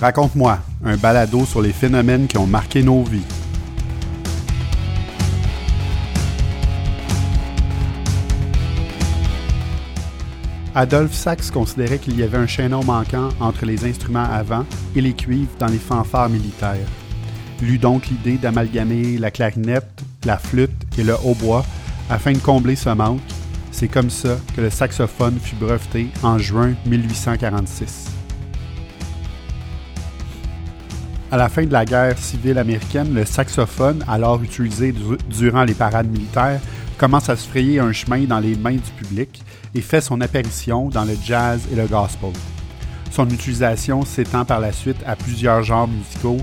Raconte-moi, un balado sur les phénomènes qui ont marqué nos vies. Adolphe Sax considérait qu'il y avait un chaînon manquant entre les instruments avant et les cuivres dans les fanfares militaires. Il eut donc l'idée d'amalgamer la clarinette, la flûte et le hautbois afin de combler ce manque. C'est comme ça que le saxophone fut breveté en juin 1846. À la fin de la guerre civile américaine, le saxophone, alors utilisé durant les parades militaires, commence à se frayer un chemin dans les mains du public et fait son apparition dans le jazz et le gospel. Son utilisation s'étend par la suite à plusieurs genres musicaux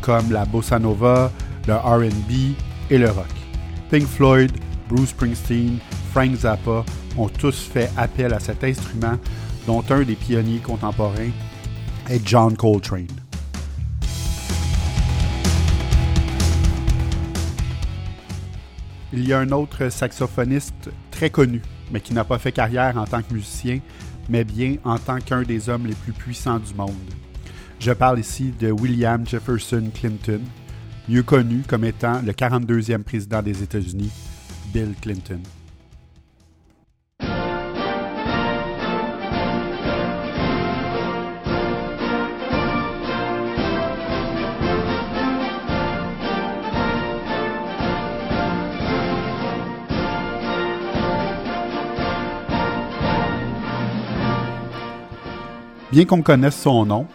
comme la bossa nova, le RB et le rock. Pink Floyd, Bruce Springsteen, Frank Zappa ont tous fait appel à cet instrument, dont un des pionniers contemporains est John Coltrane. Il y a un autre saxophoniste très connu, mais qui n'a pas fait carrière en tant que musicien, mais bien en tant qu'un des hommes les plus puissants du monde. Je parle ici de William Jefferson Clinton, mieux connu comme étant le 42e président des États-Unis, Bill Clinton. Bien qu'on connaisse son nom,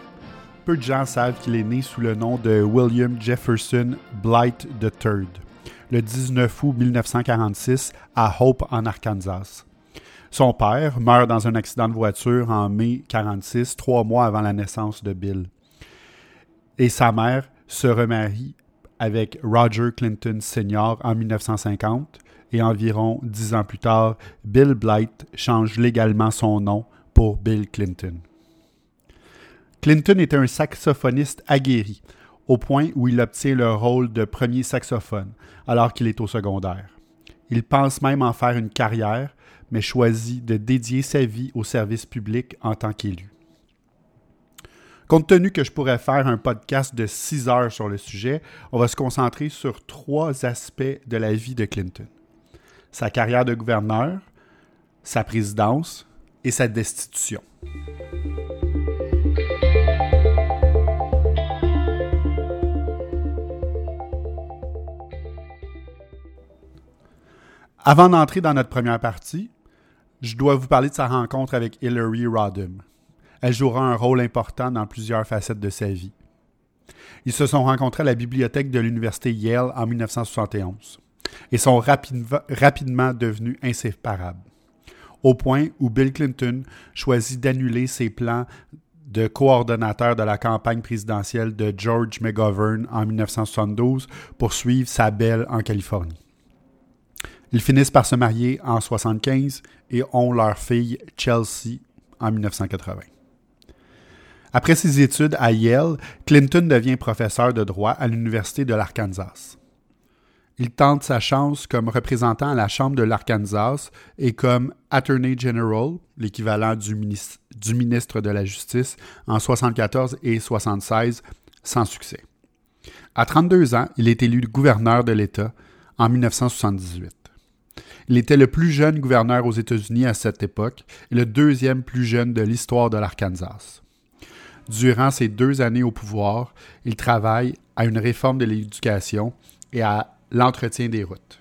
peu de gens savent qu'il est né sous le nom de William Jefferson Blight III, le 19 août 1946 à Hope en Arkansas. Son père meurt dans un accident de voiture en mai 1946, trois mois avant la naissance de Bill. Et sa mère se remarie avec Roger Clinton Sr. en 1950 et environ dix ans plus tard, Bill Blight change légalement son nom pour Bill Clinton. Clinton était un saxophoniste aguerri, au point où il obtient le rôle de premier saxophone, alors qu'il est au secondaire. Il pense même en faire une carrière, mais choisit de dédier sa vie au service public en tant qu'élu. Compte tenu que je pourrais faire un podcast de six heures sur le sujet, on va se concentrer sur trois aspects de la vie de Clinton. Sa carrière de gouverneur, sa présidence et sa destitution. Avant d'entrer dans notre première partie, je dois vous parler de sa rencontre avec Hillary Rodham. Elle jouera un rôle important dans plusieurs facettes de sa vie. Ils se sont rencontrés à la bibliothèque de l'université Yale en 1971 et sont rapidement devenus inséparables, au point où Bill Clinton choisit d'annuler ses plans de coordonnateur de la campagne présidentielle de George McGovern en 1972 pour suivre sa belle en Californie. Ils finissent par se marier en 1975 et ont leur fille Chelsea en 1980. Après ses études à Yale, Clinton devient professeur de droit à l'Université de l'Arkansas. Il tente sa chance comme représentant à la Chambre de l'Arkansas et comme Attorney General, l'équivalent du, ministre de la Justice, en 1974 et 1976, sans succès. À 32 ans, il est élu gouverneur de l'État en 1978. Il était le plus jeune gouverneur aux États-Unis à cette époque et le deuxième plus jeune de l'histoire de l'Arkansas. Durant ses deux années au pouvoir, il travaille à une réforme de l'éducation et à l'entretien des routes.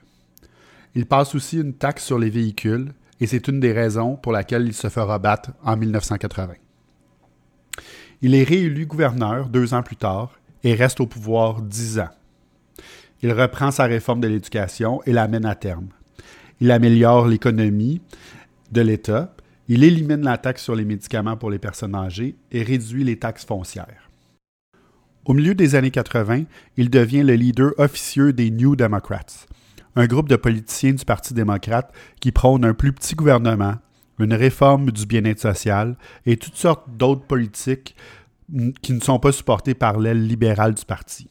Il passe aussi une taxe sur les véhicules et c'est une des raisons pour laquelle il se fera battre en 1980. Il est réélu gouverneur deux ans plus tard et reste au pouvoir dix ans. Il reprend sa réforme de l'éducation et la mène à terme il améliore l'économie de l'État, il élimine la taxe sur les médicaments pour les personnes âgées et réduit les taxes foncières. Au milieu des années 80, il devient le leader officieux des New Democrats, un groupe de politiciens du Parti démocrate qui prône un plus petit gouvernement, une réforme du bien-être social et toutes sortes d'autres politiques qui ne sont pas supportées par l'aile libérale du parti.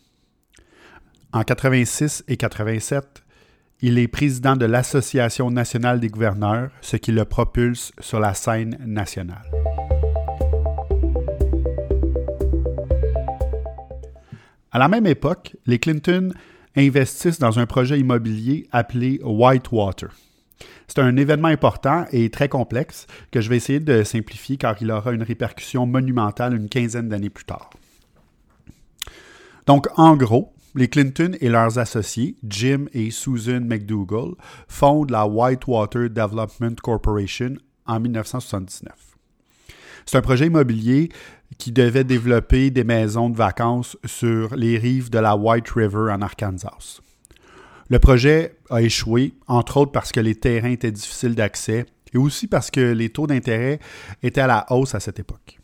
En 86 et 87, il est président de l'Association nationale des gouverneurs, ce qui le propulse sur la scène nationale. À la même époque, les Clinton investissent dans un projet immobilier appelé Whitewater. C'est un événement important et très complexe que je vais essayer de simplifier car il aura une répercussion monumentale une quinzaine d'années plus tard. Donc, en gros, les Clinton et leurs associés, Jim et Susan McDougall, fondent la Whitewater Development Corporation en 1979. C'est un projet immobilier qui devait développer des maisons de vacances sur les rives de la White River en Arkansas. Le projet a échoué, entre autres parce que les terrains étaient difficiles d'accès et aussi parce que les taux d'intérêt étaient à la hausse à cette époque.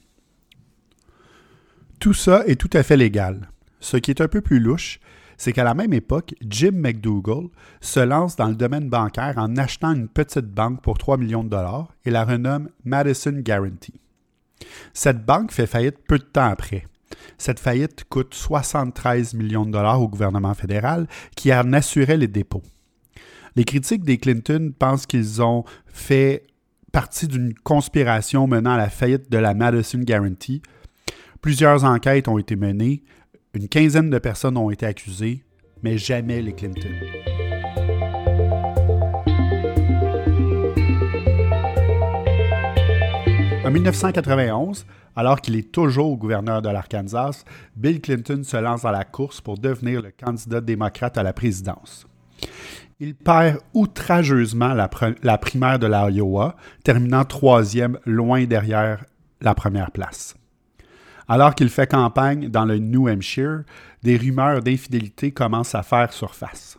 Tout ça est tout à fait légal. Ce qui est un peu plus louche, c'est qu'à la même époque, Jim McDougall se lance dans le domaine bancaire en achetant une petite banque pour 3 millions de dollars et la renomme Madison Guarantee. Cette banque fait faillite peu de temps après. Cette faillite coûte 73 millions de dollars au gouvernement fédéral qui en assurait les dépôts. Les critiques des Clinton pensent qu'ils ont fait partie d'une conspiration menant à la faillite de la Madison Guarantee. Plusieurs enquêtes ont été menées, une quinzaine de personnes ont été accusées, mais jamais les Clinton. En 1991, alors qu'il est toujours gouverneur de l'Arkansas, Bill Clinton se lance dans la course pour devenir le candidat démocrate à la présidence. Il perd outrageusement la, la primaire de l'Iowa, terminant troisième loin derrière la première place. Alors qu'il fait campagne dans le New Hampshire, des rumeurs d'infidélité commencent à faire surface.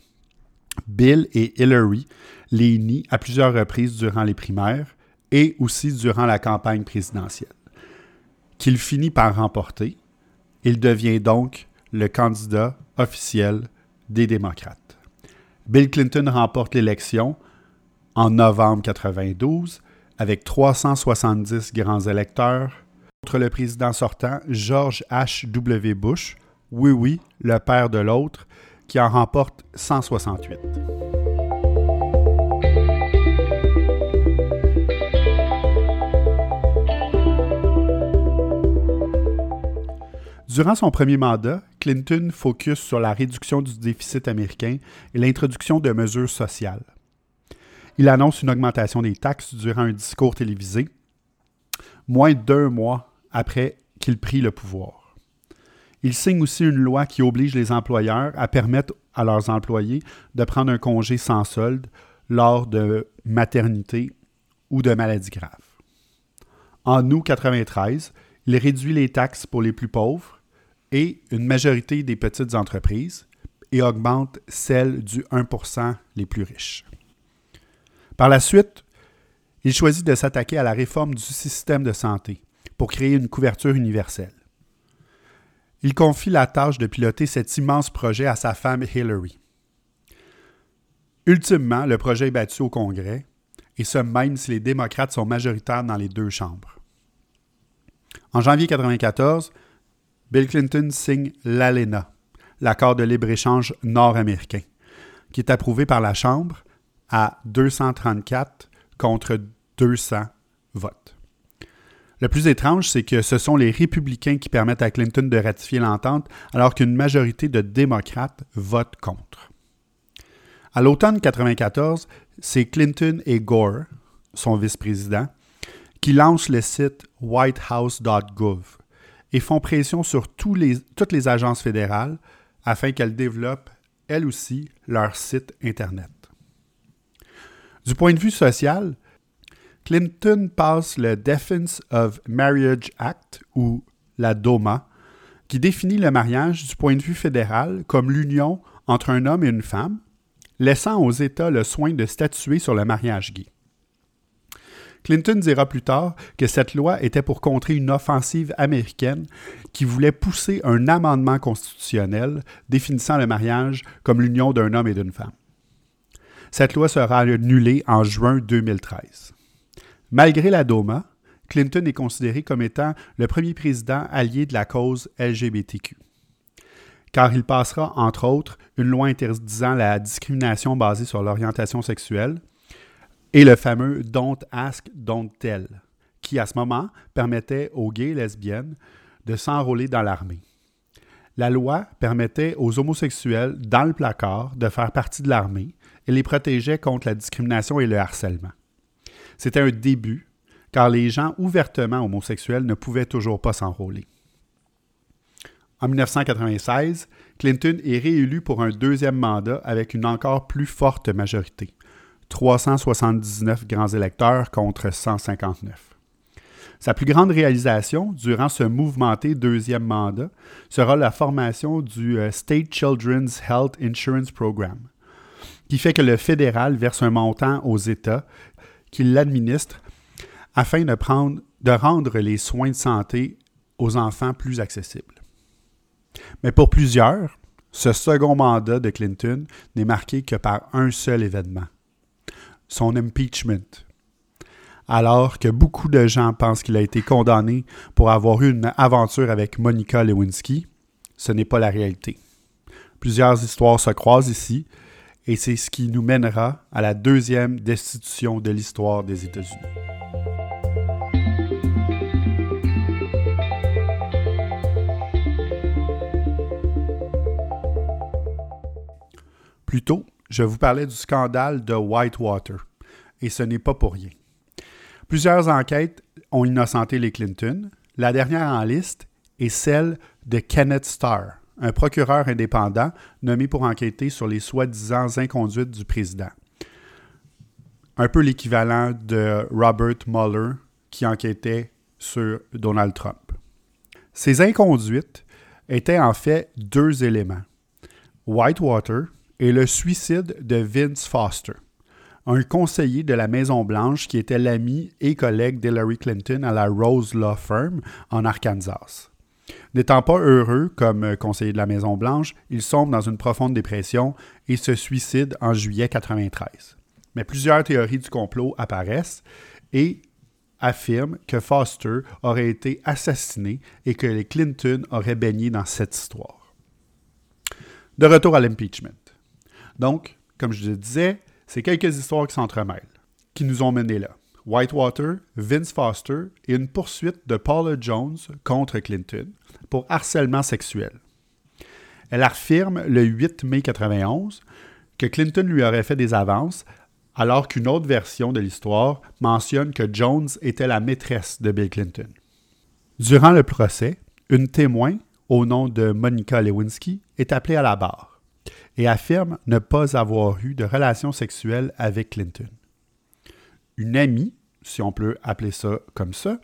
Bill et Hillary les nient à plusieurs reprises durant les primaires et aussi durant la campagne présidentielle. Qu'il finit par remporter, il devient donc le candidat officiel des démocrates. Bill Clinton remporte l'élection en novembre 1992 avec 370 grands électeurs contre le président sortant, George H.W. Bush, oui oui, le père de l'autre, qui en remporte 168. Durant son premier mandat, Clinton focus sur la réduction du déficit américain et l'introduction de mesures sociales. Il annonce une augmentation des taxes durant un discours télévisé, moins d'un mois après qu'il prit le pouvoir. Il signe aussi une loi qui oblige les employeurs à permettre à leurs employés de prendre un congé sans solde lors de maternité ou de maladies graves. En août 1993, il réduit les taxes pour les plus pauvres et une majorité des petites entreprises et augmente celles du 1% les plus riches. Par la suite, il choisit de s'attaquer à la réforme du système de santé pour créer une couverture universelle. Il confie la tâche de piloter cet immense projet à sa femme Hillary. Ultimement, le projet est battu au Congrès, et ce même si les démocrates sont majoritaires dans les deux chambres. En janvier 1994, Bill Clinton signe l'ALENA, l'accord de libre-échange nord-américain, qui est approuvé par la Chambre à 234 contre 200 votes. Le plus étrange, c'est que ce sont les républicains qui permettent à Clinton de ratifier l'entente, alors qu'une majorité de démocrates votent contre. À l'automne 1994, c'est Clinton et Gore, son vice-président, qui lancent le site whitehouse.gov et font pression sur toutes les agences fédérales afin qu'elles développent, elles aussi, leur site Internet. Du point de vue social, Clinton passe le Defense of Marriage Act, ou la DOMA, qui définit le mariage du point de vue fédéral comme l'union entre un homme et une femme, laissant aux États le soin de statuer sur le mariage gay. Clinton dira plus tard que cette loi était pour contrer une offensive américaine qui voulait pousser un amendement constitutionnel définissant le mariage comme l'union d'un homme et d'une femme. Cette loi sera annulée en juin 2013. Malgré la DOMA, Clinton est considéré comme étant le premier président allié de la cause LGBTQ, car il passera, entre autres, une loi interdisant la discrimination basée sur l'orientation sexuelle et le fameux Don't Ask, Don't Tell, qui à ce moment permettait aux gays et lesbiennes de s'enrôler dans l'armée. La loi permettait aux homosexuels dans le placard de faire partie de l'armée et les protégeait contre la discrimination et le harcèlement. C'était un début, car les gens ouvertement homosexuels ne pouvaient toujours pas s'enrôler. En 1996, Clinton est réélu pour un deuxième mandat avec une encore plus forte majorité, 379 grands électeurs contre 159. Sa plus grande réalisation durant ce mouvementé deuxième mandat sera la formation du euh, State Children's Health Insurance Program, qui fait que le fédéral verse un montant aux États qui l'administrent afin de rendre les soins de santé aux enfants plus accessibles. Mais pour plusieurs, ce second mandat de Clinton n'est marqué que par un seul événement, son impeachment. Alors que beaucoup de gens pensent qu'il a été condamné pour avoir eu une aventure avec Monica Lewinsky, ce n'est pas la réalité. Plusieurs histoires se croisent ici, et c'est ce qui nous mènera à la deuxième destitution de l'histoire des États-Unis. Plus tôt, je vous parlais du scandale de Whitewater, et ce n'est pas pour rien. Plusieurs enquêtes ont innocenté les Clinton. La dernière en liste est celle de Kenneth Starr, un procureur indépendant nommé pour enquêter sur les soi-disant inconduites du président. Un peu l'équivalent de Robert Mueller qui enquêtait sur Donald Trump. Ces inconduites étaient en fait deux éléments. Whitewater, et le suicide de Vince Foster, un conseiller de la Maison-Blanche qui était l'ami et collègue d'Hillary Clinton à la Rose Law Firm en Arkansas. N'étant pas heureux comme conseiller de la Maison-Blanche, il sombre dans une profonde dépression et se suicide en juillet 1993. Mais plusieurs théories du complot apparaissent et affirment que Foster aurait été assassiné et que les Clinton auraient baigné dans cette histoire. De retour à l'impeachment. Donc, comme je le disais, c'est quelques histoires qui s'entremêlent, qui nous ont menés là. Whitewater, Vince Foster et une poursuite de Paula Jones contre Clinton pour harcèlement sexuel. Elle affirme le 8 mai 1991 que Clinton lui aurait fait des avances, alors qu'une autre version de l'histoire mentionne que Jones était la maîtresse de Bill Clinton. Durant le procès, une témoin, au nom de Monica Lewinsky, est appelée à la barre et affirme ne pas avoir eu de relation sexuelle avec Clinton. Une amie, si on peut appeler ça comme ça,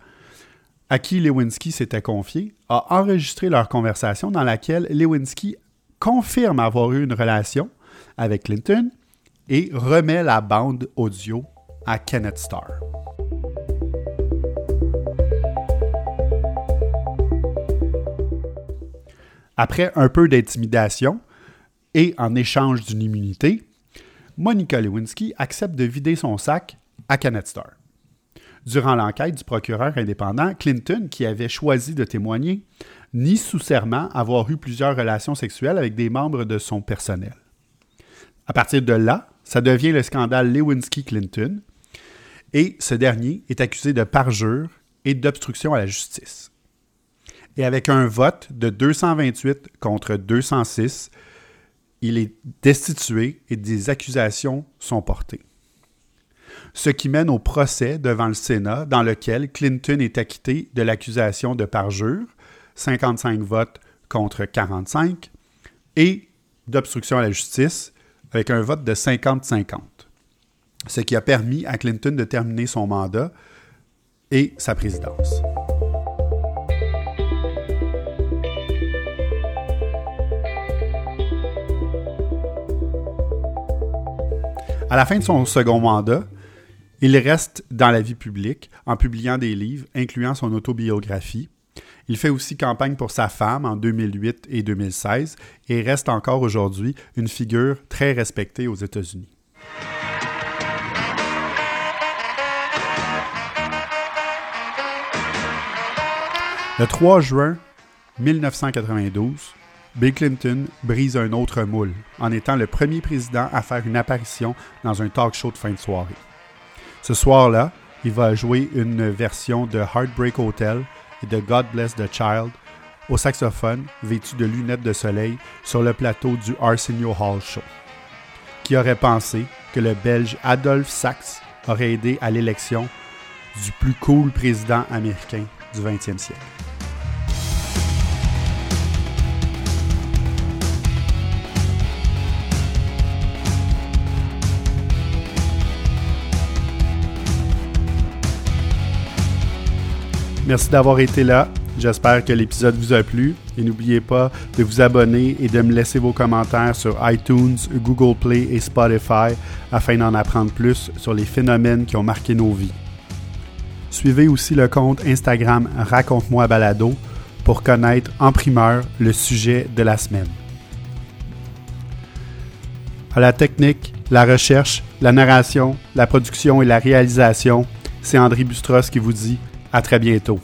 à qui Lewinsky s'était confié, a enregistré leur conversation dans laquelle Lewinsky confirme avoir eu une relation avec Clinton et remet la bande audio à Kenneth Starr. Après un peu d'intimidation, et en échange d'une immunité, Monica Lewinsky accepte de vider son sac à Starr. Durant l'enquête du procureur indépendant, Clinton, qui avait choisi de témoigner, nie sous serment avoir eu plusieurs relations sexuelles avec des membres de son personnel. À partir de là, ça devient le scandale Lewinsky-Clinton, et ce dernier est accusé de parjure et d'obstruction à la justice. Et avec un vote de 228 contre 206, il est destitué et des accusations sont portées. Ce qui mène au procès devant le Sénat dans lequel Clinton est acquitté de l'accusation de parjure, 55 votes contre 45, et d'obstruction à la justice avec un vote de 50-50, ce qui a permis à Clinton de terminer son mandat et sa présidence. À la fin de son second mandat, il reste dans la vie publique en publiant des livres, incluant son autobiographie. Il fait aussi campagne pour sa femme en 2008 et 2016 et reste encore aujourd'hui une figure très respectée aux États-Unis. Le 3 juin 1992, Bill Clinton brise un autre moule en étant le premier président à faire une apparition dans un talk show de fin de soirée. Ce soir-là, il va jouer une version de Heartbreak Hotel et de God Bless the Child au saxophone, vêtu de lunettes de soleil, sur le plateau du Arsenio Hall Show. Qui aurait pensé que le Belge Adolphe Sax aurait aidé à l'élection du plus cool président américain du 20e siècle? Merci d'avoir été là. J'espère que l'épisode vous a plu et n'oubliez pas de vous abonner et de me laisser vos commentaires sur iTunes, Google Play et Spotify afin d'en apprendre plus sur les phénomènes qui ont marqué nos vies. Suivez aussi le compte Instagram Raconte-moi Balado pour connaître en primeur le sujet de la semaine. À la technique, la recherche, la narration, la production et la réalisation, c'est André Bustros qui vous dit à très bientôt.